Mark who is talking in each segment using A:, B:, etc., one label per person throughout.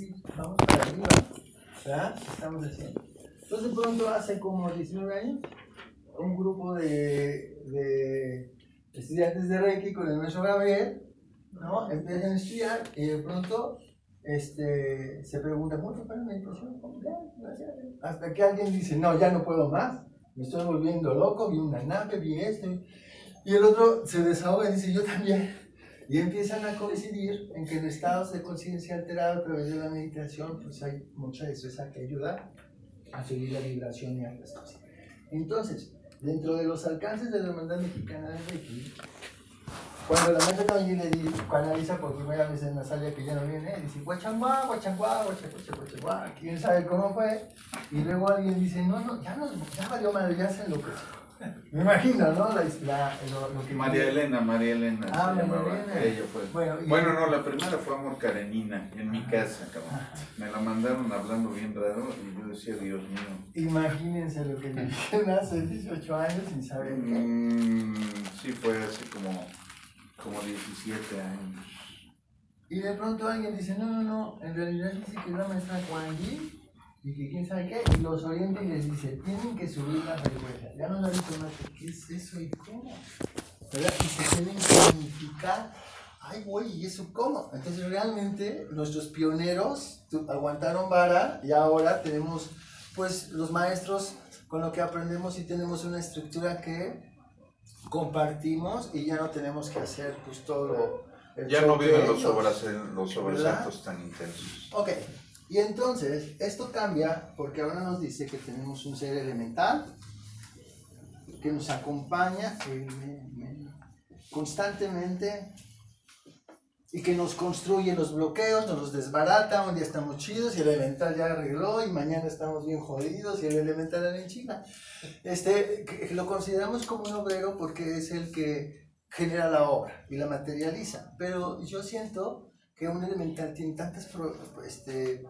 A: sí, vamos para arriba, ¿verdad? Estamos haciendo. Entonces pronto hace como 19 años, un grupo de, de estudiantes de Reiki con el maestro Gabriel, ¿no? Empiezan a estudiar y de pronto este, se pregunta mucho para meditación, hasta que alguien dice, no, ya no puedo más, me estoy volviendo loco, vi una nave, vi esto, y el otro se desahoga y dice, yo también. Y empiezan a coincidir en que en estados de conciencia alterada a través de la meditación, pues hay mucha de eso esa que ayuda a subir la vibración y las cosas. Entonces, dentro de los alcances de la hermandad mexicana de Reiki, cuando la maestra también le di, canaliza por primera vez en la sala que ya no viene, dice, guachangua, guachangua, guachangua, quién sabe cómo fue, y luego alguien dice, no, no, ya no, ya valió madre, ya se enloqueció. Me imagino, ¿no? La, la, lo, que
B: María Elena, María Elena
A: ah, se llamaba.
B: Elena. Ella fue. Bueno, bueno, no, la primera fue Amor Karenina, en mi casa, cabrón. Me la mandaron hablando bien raro y yo decía, Dios mío.
A: Imagínense lo que le dijeron hace 18 años sin saber.
B: Mm, sí, fue hace como, como 17 años.
A: Y de pronto alguien dice, no, no, no, en realidad dice que la maestra Juan G y que quién sabe qué, y los orienta y les dice, tienen que subir la frecuencia. Ya no lo dicho más, ¿qué es eso y cómo? ¿Verdad? Y se tienen que significar, ay, güey, ¿y eso cómo? Entonces realmente nuestros pioneros aguantaron vara y ahora tenemos, pues, los maestros con lo que aprendemos y tenemos una estructura que compartimos y ya no tenemos que hacer, pues, todo
B: Ya no viven los, los sobresaltos tan intensos.
A: Ok, y entonces, esto cambia porque ahora nos dice que tenemos un ser elemental que nos acompaña constantemente y que nos construye los bloqueos, nos los desbarata, un día estamos chidos y el elemental ya arregló y mañana estamos bien jodidos y el elemental era en China. Este, lo consideramos como un obrero porque es el que genera la obra y la materializa, pero yo siento que un elemental tiene tantas este,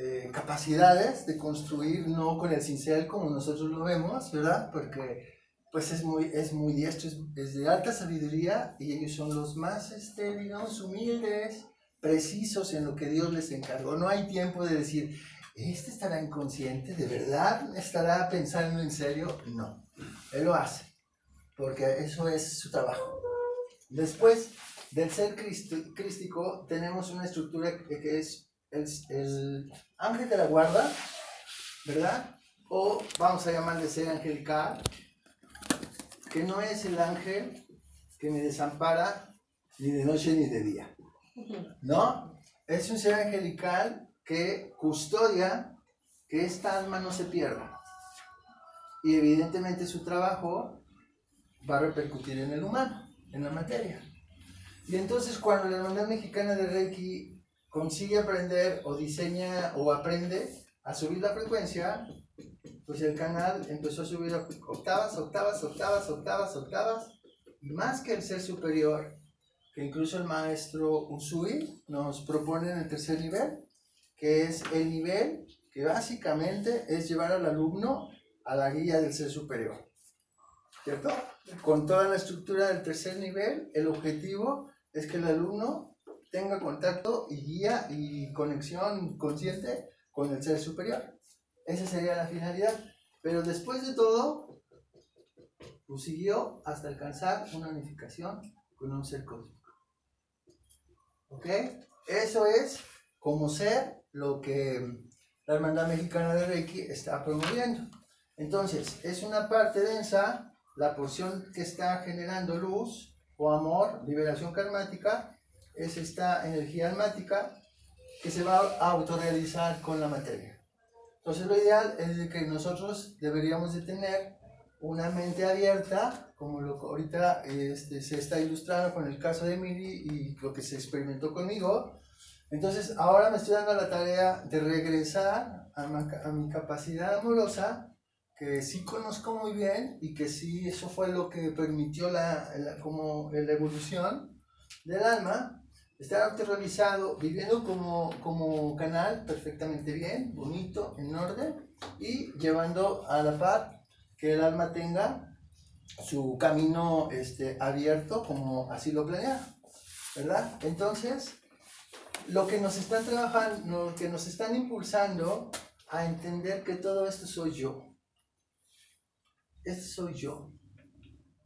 A: eh, capacidades de construir, no con el cincel como nosotros lo vemos, ¿verdad? Porque pues es muy, es muy diestro, es, de alta sabiduría y ellos son los más, este, digamos, humildes, precisos en lo que Dios les encargó. No hay tiempo de decir, ¿este estará inconsciente? ¿De verdad estará pensando en serio? No, Él lo hace, porque eso es su trabajo. Después del ser crístico tenemos una estructura que es el, ángel de la guarda, ¿verdad? O vamos a llamarle ser angelical, que no es el ángel que me desampara ni de noche ni de día, ¿no? Es un ser angelical que custodia que esta alma no se pierda. Y evidentemente su trabajo va a repercutir en el humano, en la materia. Y entonces cuando la hermandad mexicana de Reiki consigue aprender o diseña o aprende a subir la frecuencia, pues el canal empezó a subir octavas, octavas, octavas, octavas, octavas, y más que el ser superior, que incluso el maestro Usui nos propone en el tercer nivel, que es el nivel que básicamente es llevar al alumno a la guía del ser superior. ¿Cierto? Con toda la estructura del tercer nivel, el objetivo es que el alumno tenga contacto y guía y conexión consciente con el ser superior. Esa sería la finalidad. Pero después de todo, siguió hasta alcanzar una unificación con un ser cósmico. ¿Ok? Eso es como ser lo que la Hermandad Mexicana de Reiki está promoviendo. Entonces, es una parte densa, la porción que está generando luz o amor, liberación karmática, es esta energía almática que se va a autorrealizar con la materia. Entonces lo ideal es que nosotros deberíamos de tener una mente abierta, como lo que ahorita este, se está ilustrando con el caso de Miri y lo que se experimentó conmigo. Entonces ahora me estoy dando la tarea de regresar a, a mi capacidad amorosa, que sí conozco muy bien y que sí eso fue lo que permitió la, la como la evolución del alma, estar autorrealizado, viviendo como, como canal perfectamente bien, bonito, en orden, y llevando a la par que el alma tenga su camino este, abierto como así lo planea, ¿verdad? Entonces, lo que nos están trabajando, lo que nos están impulsando a entender que todo esto soy yo. Este soy yo.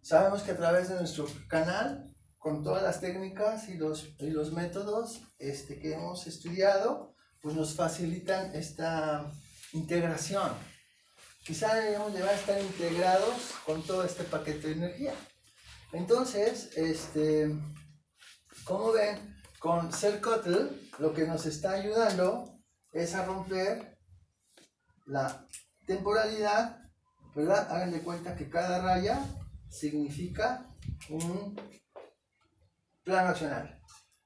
A: Sabemos que a través de nuestro canal, con todas las técnicas y los, y los métodos este, que hemos estudiado, pues nos facilitan esta integración. Quizá deberíamos llevar a estar integrados con todo este paquete de energía. Entonces, este, como ven, con Cercotl lo que nos está ayudando es a romper la temporalidad, ¿verdad? Hagan de cuenta que cada raya significa un plano accional.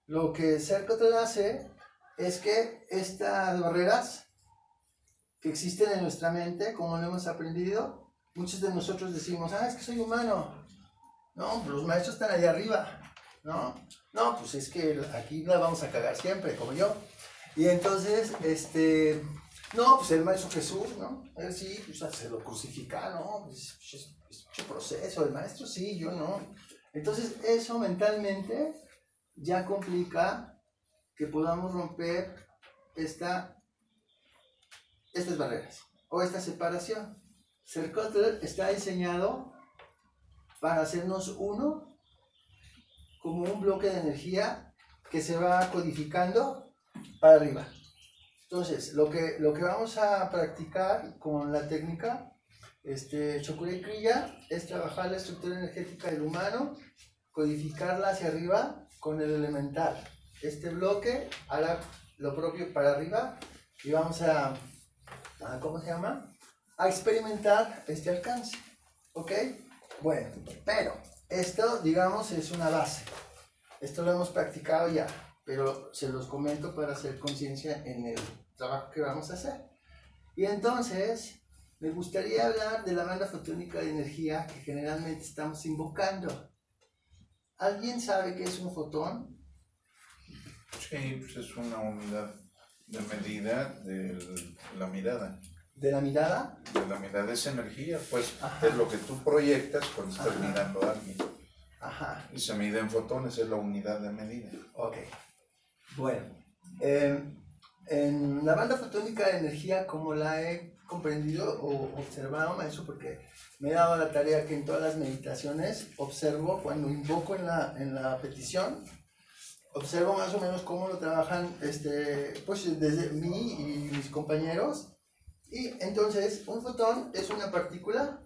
A: Lo que Cercotl hace es que estas barreras que existen en nuestra mente, como lo hemos aprendido, muchos de nosotros decimos, ah, es que soy humano. No, los maestros están allá arriba, ¿no? No, pues es que aquí la vamos a cagar siempre, como yo. Y entonces, este, no, pues el maestro Jesús, ¿no? Él sí, pues se lo crucifica, ¿no? Pues, es, es, proceso, el maestro sí, yo no. Entonces, eso mentalmente ya complica que podamos romper esta, estas barreras o esta separación. Cercotler está diseñado para hacernos uno como un bloque de energía que se va codificando para arriba. Entonces, lo que, lo que vamos a practicar con la técnica este, y Kriya es trabajar la estructura energética del humano, codificarla hacia arriba con el elemental. Este bloque hará lo propio para arriba y vamos a, a ¿cómo se llama? A experimentar este alcance. ¿Ok? Bueno, pero esto, digamos, es una base. Esto lo hemos practicado ya, pero se los comento para hacer conciencia en el trabajo que vamos a hacer. Y entonces, me gustaría hablar de la banda fotónica de energía que generalmente estamos invocando. ¿Alguien sabe qué es un fotón?
B: Sí, pues es una unidad de medida de la mirada.
A: ¿De la mirada?
B: De la mirada es energía, pues es lo que tú proyectas cuando estás mirando a alguien.
A: Ajá.
B: Y se mide en fotones, es la unidad de medida.
A: Ok. Bueno, em, en la banda fotónica de energía, como la he comprendido o observado, maestro, porque me he dado la tarea que en todas las meditaciones observo cuando invoco en la, en la petición, observo más o menos cómo lo trabajan este, pues desde mí y mis compañeros y entonces, un fotón es una partícula,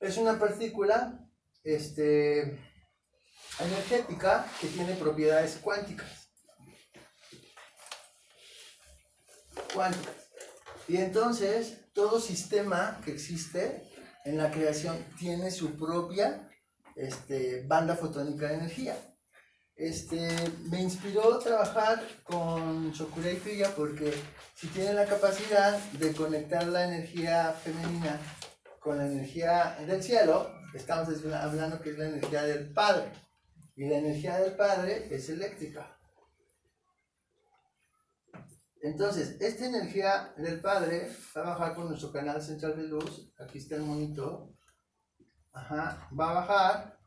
A: es una partícula este, energética que tiene propiedades cuánticas. Cuánticas. Y entonces, todo sistema que existe en la creación tiene su propia este, banda fotónica de energía este, me inspiró trabajar con Shokurei Kriya porque si tiene la capacidad de conectar la energía femenina con la energía del cielo, estamos hablando que es la energía del Padre. Y la energía del Padre es eléctrica. Entonces, esta energía del Padre va a bajar con nuestro canal central de luz. Aquí está el monito. Ajá, va a bajar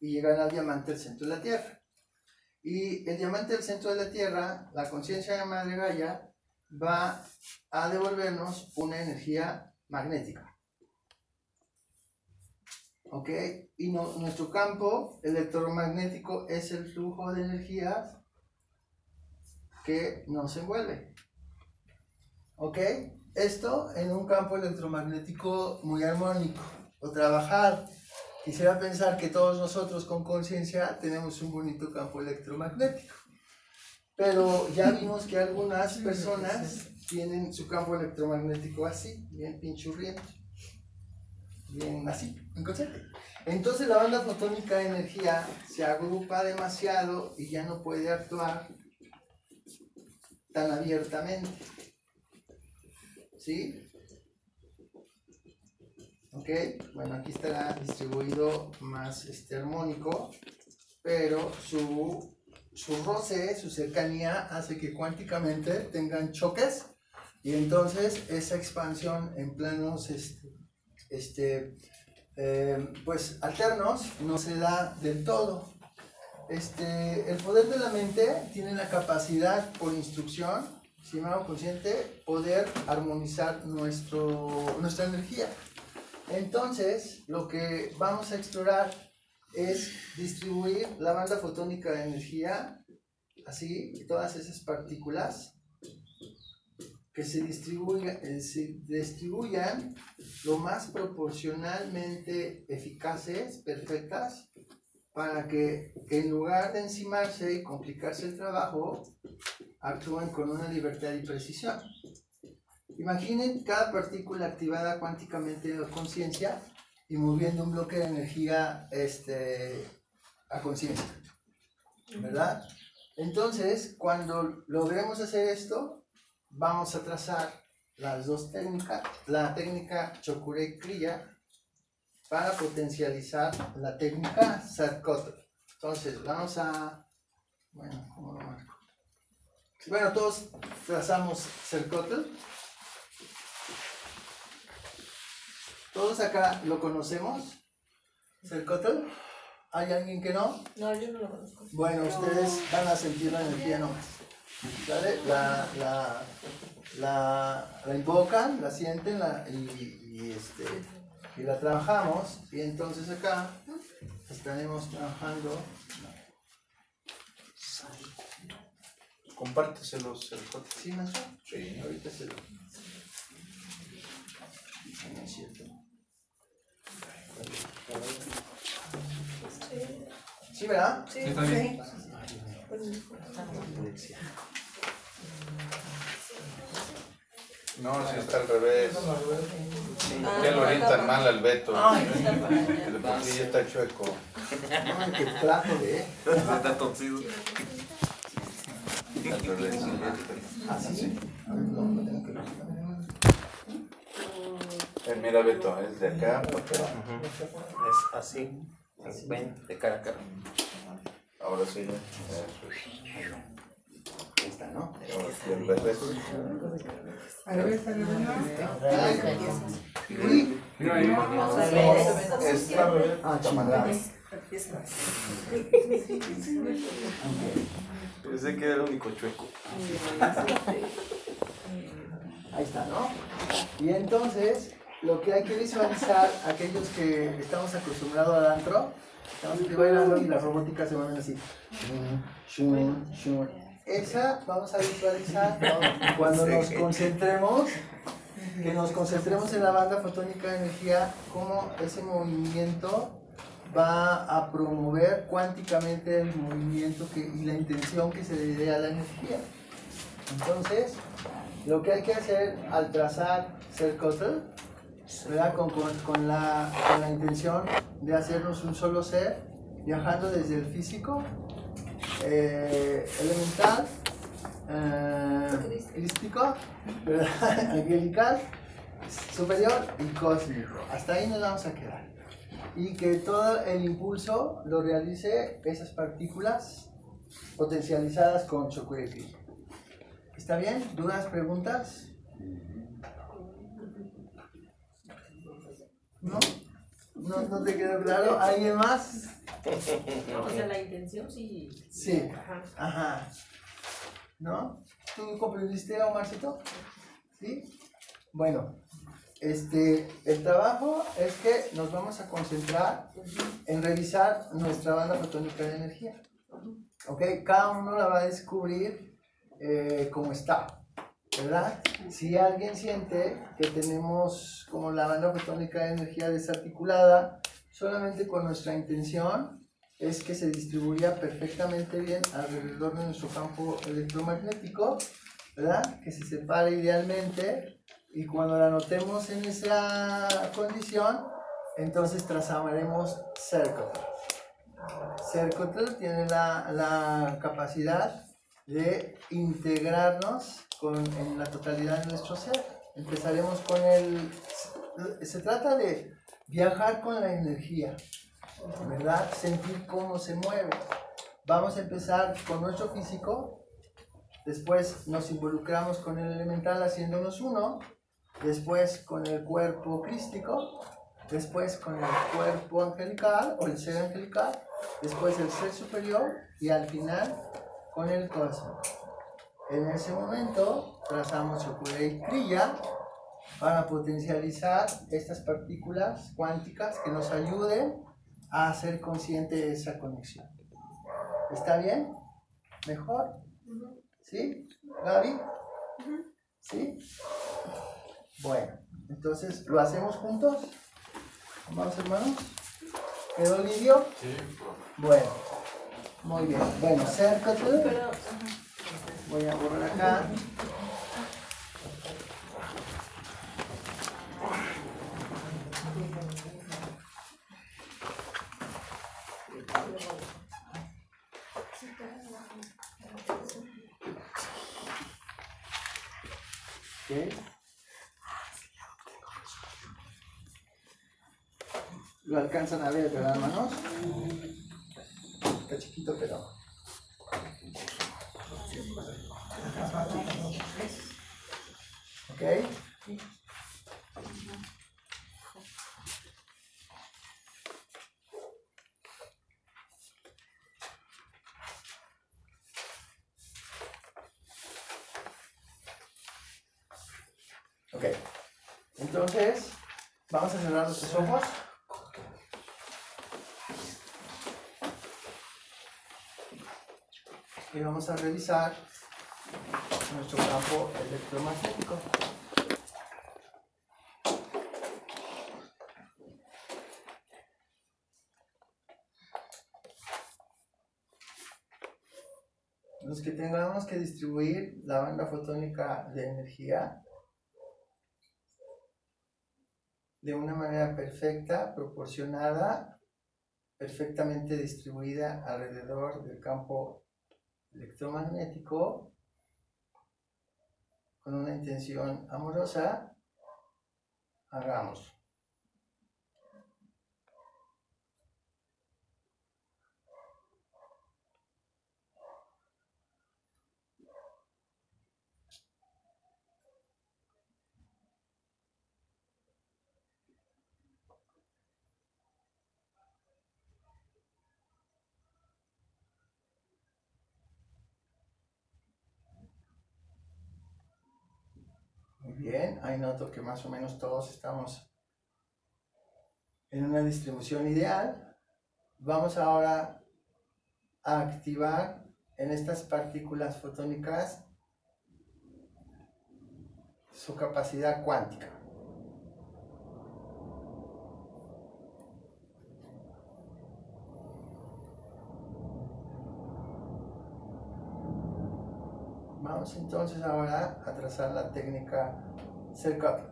A: y llegar al diamante del centro de la Tierra. Y el diamante del centro de la Tierra, la conciencia de Madre Gaia, va a devolvernos una energía magnética. ¿Ok? Y nuestro campo electromagnético es el flujo de energías que nos envuelve. ¿Ok? Esto en un campo electromagnético muy armónico. O trabajar Quisiera pensar que todos nosotros con conciencia tenemos un bonito campo electromagnético. Pero ya vimos que algunas personas tienen su campo electromagnético así, bien pinchurriento. Bien así, inconsciente. Entonces la banda fotónica de energía se agrupa demasiado y ya no puede actuar tan abiertamente. ¿Sí? ¿Ok? Bueno, aquí estará distribuido más este armónico, pero su, su roce, su cercanía hace que cuánticamente tengan choques y entonces esa expansión en planos este, este eh, pues alternos no se da del todo. Este, el poder de la mente tiene la capacidad por instrucción, si me hago consciente, poder armonizar nuestro, nuestra energía. Entonces, lo que vamos a explorar es distribuir la banda fotónica de energía, así, todas esas partículas, que se, distribuya, eh, se distribuyan lo más proporcionalmente eficaces, perfectas, para que en lugar de encimarse y complicarse el trabajo, actúen con una libertad y precisión. Imaginen cada partícula activada cuánticamente en conciencia y moviendo un bloque de energía este, a conciencia. ¿Verdad? Entonces, cuando logremos hacer esto, vamos a trazar las dos técnicas, la técnica Chokure Kriya para potencializar la técnica Sarkot. Entonces, vamos a, bueno, ¿cómo lo marco? Bueno, todos trazamos Sarkot. Todos acá lo conocemos. Sarkot. ¿Hay alguien que no?
C: No, yo no lo conozco.
A: Bueno, ustedes van a sentir la energía nomás. ¿Sale? La, la, la, la invocan, la sienten la, y, y, este, y la trabajamos. Y entonces acá estaremos trabajando.
D: Compárteselos el.
A: ¿Sí, maestro?
B: Sí.
A: Ahorita se lo. No es cierto. ¿Sí, verdad?
C: Sí,
E: está bien.
B: No, si está al revés.
C: Ah,
B: Ya lo orientan mal al Beto. Sí ya está chueco.
A: Ay, qué plato de.
E: Está torcido.
B: Al revés.
A: ¿Así? A ver, no, no tengo que
B: Eh, mira, Beto, es de acá para acá.
D: Es así. Ven, de cara a cara.
B: Ahora sí. ya. Eso
A: está, ¿no?
D: Pensé que era el único chueco.
A: Ahí está, ¿no? Y entonces, lo que hay que visualizar, aquellos que estamos acostumbrados al antro, estamos bailando y las robóticas se mueven así. Shun, shun, shun. Esa vamos a visualizar ¿no? cuando nos concentremos, que nos concentremos en la banda fotónica de energía, cómo ese movimiento va a promover cuánticamente el movimiento que, y la intención que se le dé a la energía. Entonces, lo que hay que hacer al trazar ¿verdad? Con, con, con la, con la intención de hacernos un solo ser, viajando desde el físico, eh, elemental, eh, crístico, superior y cósmico. Hasta ahí nos vamos a quedar. Y que todo el impulso lo realice esas partículas potencializadas con Chokureki. ¿Está bien? ¿Dudas, preguntas? ¿No? ¿No, no te quedó claro? ¿Alguien más?
C: O sea, la intención sí.
A: Sí.
C: Ajá.
A: Ajá. ¿No? ¿Tú comprendiste, Omarcito? ¿Sí? Bueno, este, el trabajo es que nos vamos a concentrar en revisar nuestra banda fotónica de energía. ¿Ok? Cada uno la va a descubrir eh, como está. ¿Verdad? Si alguien siente que tenemos como la banda fotónica de energía desarticulada, solamente con nuestra intención es que se distribuya perfectamente bien alrededor de nuestro campo electromagnético, ¿verdad? Que se separe idealmente y cuando la notemos en esa condición, entonces trazaremos Cercotl. Cercotl tiene la, la capacidad de integrarnos con, en la totalidad de nuestro ser. Empezaremos con el... Se trata de viajar con la energía, ¿verdad? Sentir cómo se mueve. Vamos a empezar con nuestro físico, después nos involucramos con el elemental haciéndonos uno, después con el cuerpo crístico, después con el cuerpo angelical o el ser angelical, después el ser superior y al final con el corazón. En ese momento trazamos y Kriya para potencializar estas partículas cuánticas que nos ayuden a ser consciente de esa conexión. ¿Está bien? ¿Mejor? ¿Sí? ¿Gaby? ¿Sí? Bueno, entonces, ¿lo hacemos juntos? ¿Vamos, hermanos? ¿Quedó limpio?
E: Sí.
A: Bueno, muy bien. Bueno, acércate. Voy a borrar acá. Ok. Lo alcanzan a ver, ¿verdad, hermanos? Está chiquito, pero. Ok. Ok. Entonces, vamos a cerrar nuestros ojos. Y vamos a revisar nuestro campo electromagnético. Los que tengamos que distribuir la banda fotónica de energía de una manera perfecta, proporcionada, perfectamente distribuida alrededor del campo electromagnético con una intención amorosa, hagamos. Muy bien, ahí noto que más o menos todos estamos en una distribución ideal. Vamos ahora a activar en estas partículas fotónicas su capacidad cuántica. Vamos entonces ahora a trazar la técnica Cercotl.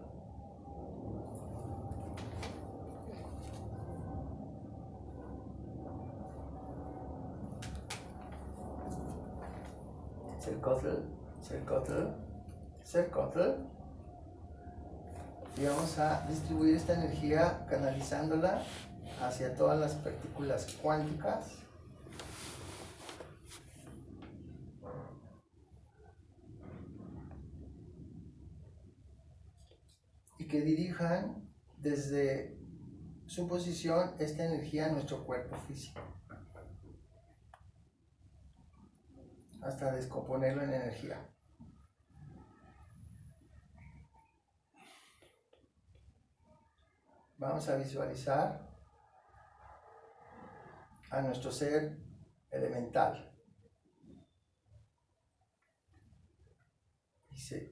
A: Cercotl, Cercotl, Cercotl. Y vamos a distribuir esta energía canalizándola hacia todas las partículas cuánticas. y que dirijan desde su posición esta energía a nuestro cuerpo físico. Hasta descomponerlo en energía. Vamos a visualizar a nuestro ser elemental.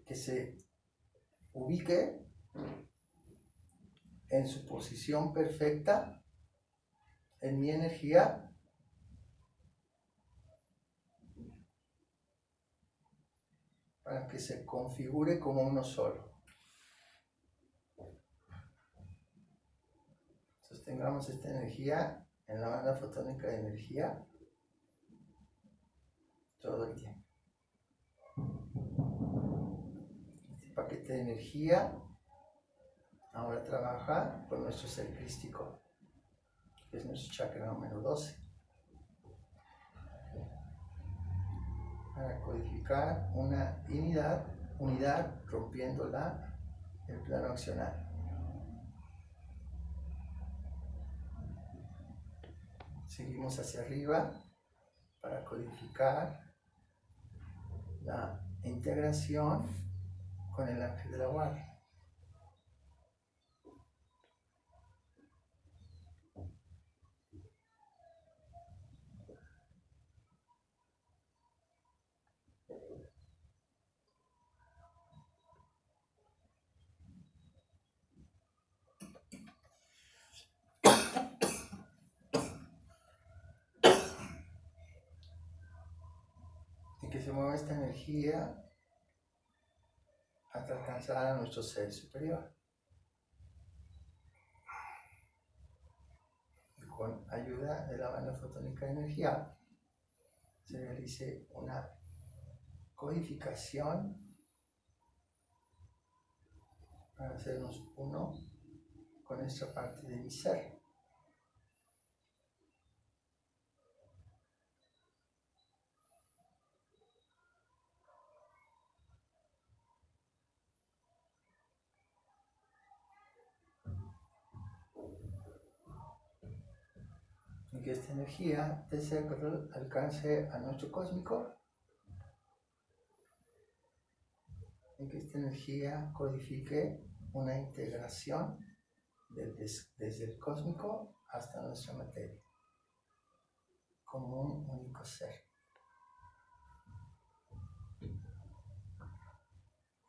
A: Que se ubique en su posición perfecta, en mi energía, para que se configure como uno solo. Sostengamos esta energía en la banda fotónica de energía todo el tiempo. Este paquete de energía ahora trabaja con nuestro ser crístico, que es nuestro chakra número 12, para codificar una unidad, unidad rompiéndola el plano accional. Seguimos hacia arriba para codificar la integración con el ángel de la guardia. Se mueva esta energía hasta alcanzar a nuestro ser superior. Y con ayuda de la banda fotónica de energía se realice una codificación para hacernos uno con esta parte de mi ser. Y que esta energía de Sekro alcance a nuestro cósmico y que esta energía codifique una integración desde el cósmico hasta nuestra materia como un único ser.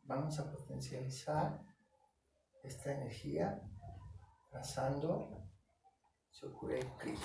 A: Vamos a potencializar esta energía trazando Sokurei Kri.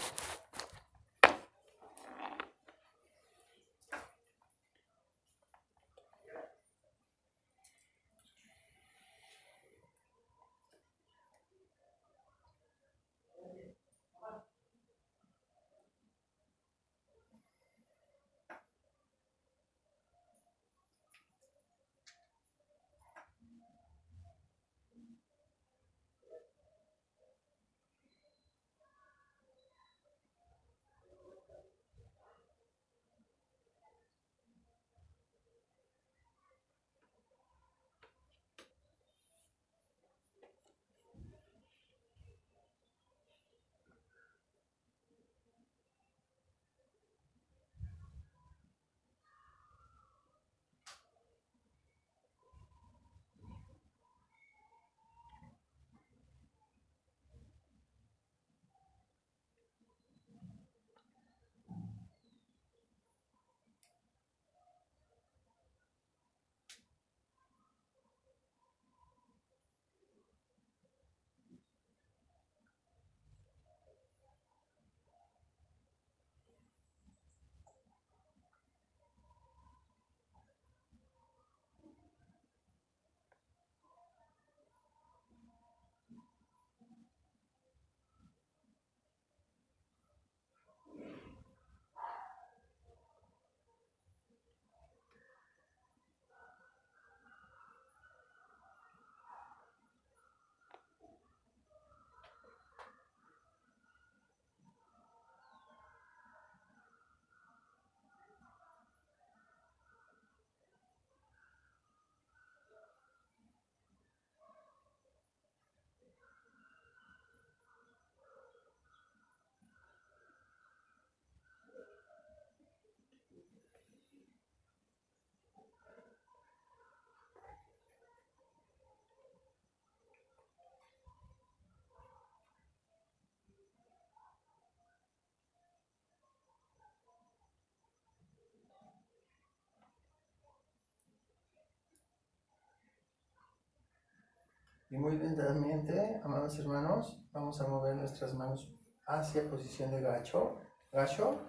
A: Y muy lentamente, amados hermanos, vamos a mover nuestras manos hacia posición de gacho, gacho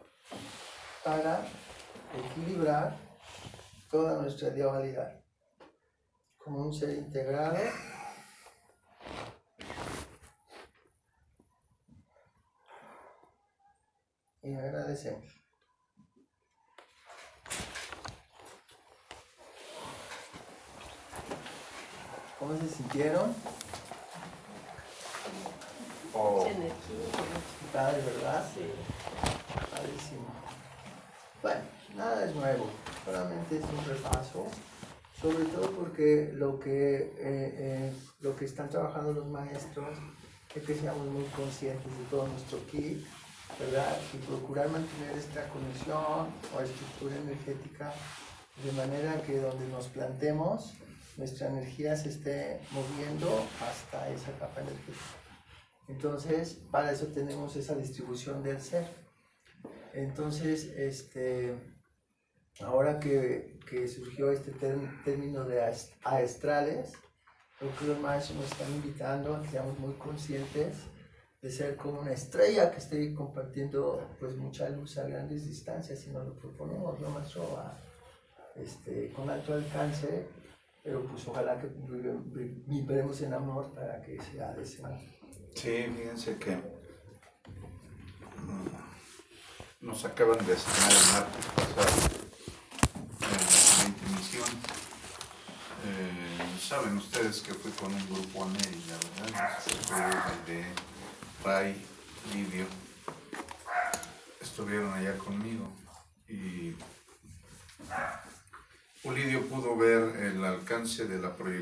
A: para equilibrar toda nuestra dualidad. Como un ser integrado. Y agradecemos. ¿Cómo se sintieron?
B: Oh,
C: Mucha energía.
A: Padre, ¿verdad?
C: Sí.
A: Padrísimo. Bueno, nada es nuevo, solamente es un repaso, sobre todo porque lo que, eh, eh, lo que están trabajando los maestros es que seamos muy conscientes de todo nuestro ki ¿verdad? Y procurar mantener esta conexión o estructura energética de manera que donde nos plantemos, nuestra energía se esté moviendo hasta esa capa energética. Entonces, para eso tenemos esa distribución del ser. Entonces, este, ahora que, que surgió este término de aestrales, creo que los maestros nos están invitando a que seamos muy conscientes de ser como una estrella que esté compartiendo pues mucha luz a grandes distancias y nos lo proponemos, ¿no, maestro? A- este, con alto alcance, pero pues ojalá que vive- vi- vibremos en amor para que sea de ese modo.
B: Sí, fíjense que mm, nos acaban de asignar el martes pasado en la intermisión. Eh, Saben ustedes que fui con un grupo a Mérida, ¿verdad? Fue de Ray, Lidio. Estuvieron allá conmigo y Lidio pudo ver el alcance de la proyección